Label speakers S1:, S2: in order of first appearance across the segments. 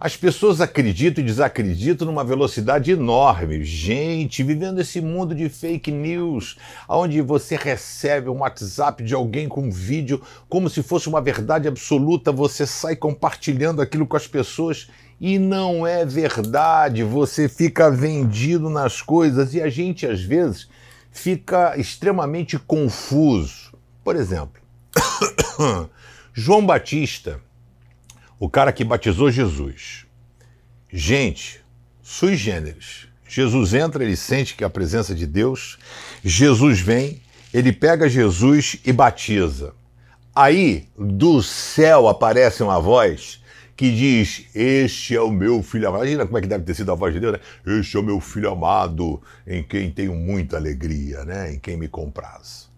S1: As pessoas acreditam e desacreditam numa velocidade enorme. Gente, vivendo esse mundo de fake news, onde você recebe um WhatsApp de alguém com um vídeo como se fosse uma verdade absoluta, você sai compartilhando aquilo com as pessoas e não é verdade. Você fica vendido nas coisas e a gente às vezes fica extremamente confuso. Por exemplo, João Batista o cara que batizou Jesus. Gente, sui generis. Jesus entra, ele sente que é a presença de Deus. Jesus vem, ele pega Jesus e batiza. Aí, do céu aparece uma voz que diz: Este é o meu filho amado. Imagina como é que deve ter sido a voz de Deus, né? Este é o meu filho amado, em quem tenho muita alegria, né? Em quem me compraz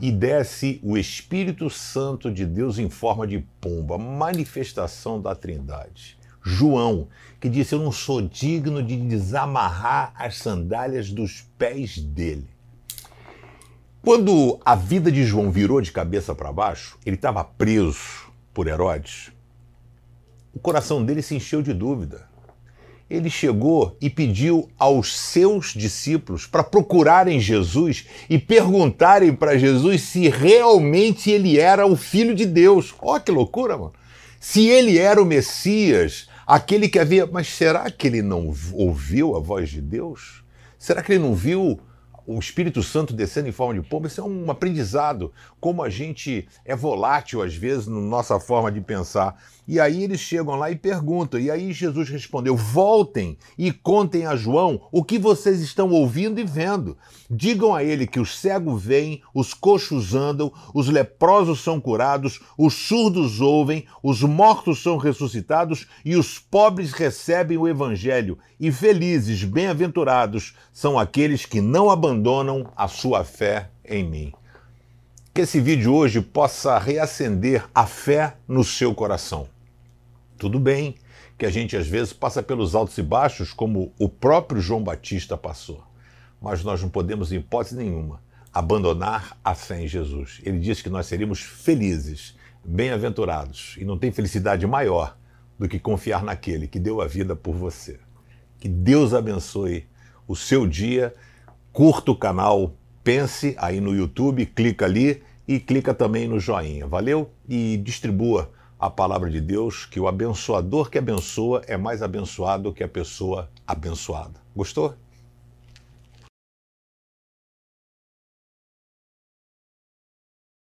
S1: e desce o Espírito Santo de Deus em forma de pomba, manifestação da Trindade. João, que disse: Eu não sou digno de desamarrar as sandálias dos pés dele. Quando a vida de João virou de cabeça para baixo, ele estava preso por Herodes. O coração dele se encheu de dúvida ele chegou e pediu aos seus discípulos para procurarem Jesus e perguntarem para Jesus se realmente ele era o Filho de Deus. Ó, oh, que loucura, mano! Se ele era o Messias, aquele que havia. Mas será que ele não ouviu a voz de Deus? Será que ele não viu o Espírito Santo descendo em forma de pomba, isso é um aprendizado, como a gente é volátil às vezes na nossa forma de pensar. E aí eles chegam lá e perguntam, e aí Jesus respondeu: Voltem e contem a João o que vocês estão ouvindo e vendo. Digam a ele que os cegos veem, os coxos andam, os leprosos são curados, os surdos ouvem, os mortos são ressuscitados e os pobres recebem o evangelho. E felizes, bem-aventurados são aqueles que não abandonam a sua fé em mim. Que esse vídeo hoje possa reacender a fé no seu coração. Tudo bem que a gente às vezes passa pelos altos e baixos, como o próprio João Batista passou mas nós não podemos, em hipótese nenhuma, abandonar a fé em Jesus. Ele disse que nós seríamos felizes, bem-aventurados, e não tem felicidade maior do que confiar naquele que deu a vida por você. Que Deus abençoe o seu dia. Curta o canal, pense aí no YouTube, clica ali e clica também no joinha. Valeu? E distribua a palavra de Deus, que o abençoador que abençoa é mais abençoado que a pessoa abençoada. Gostou?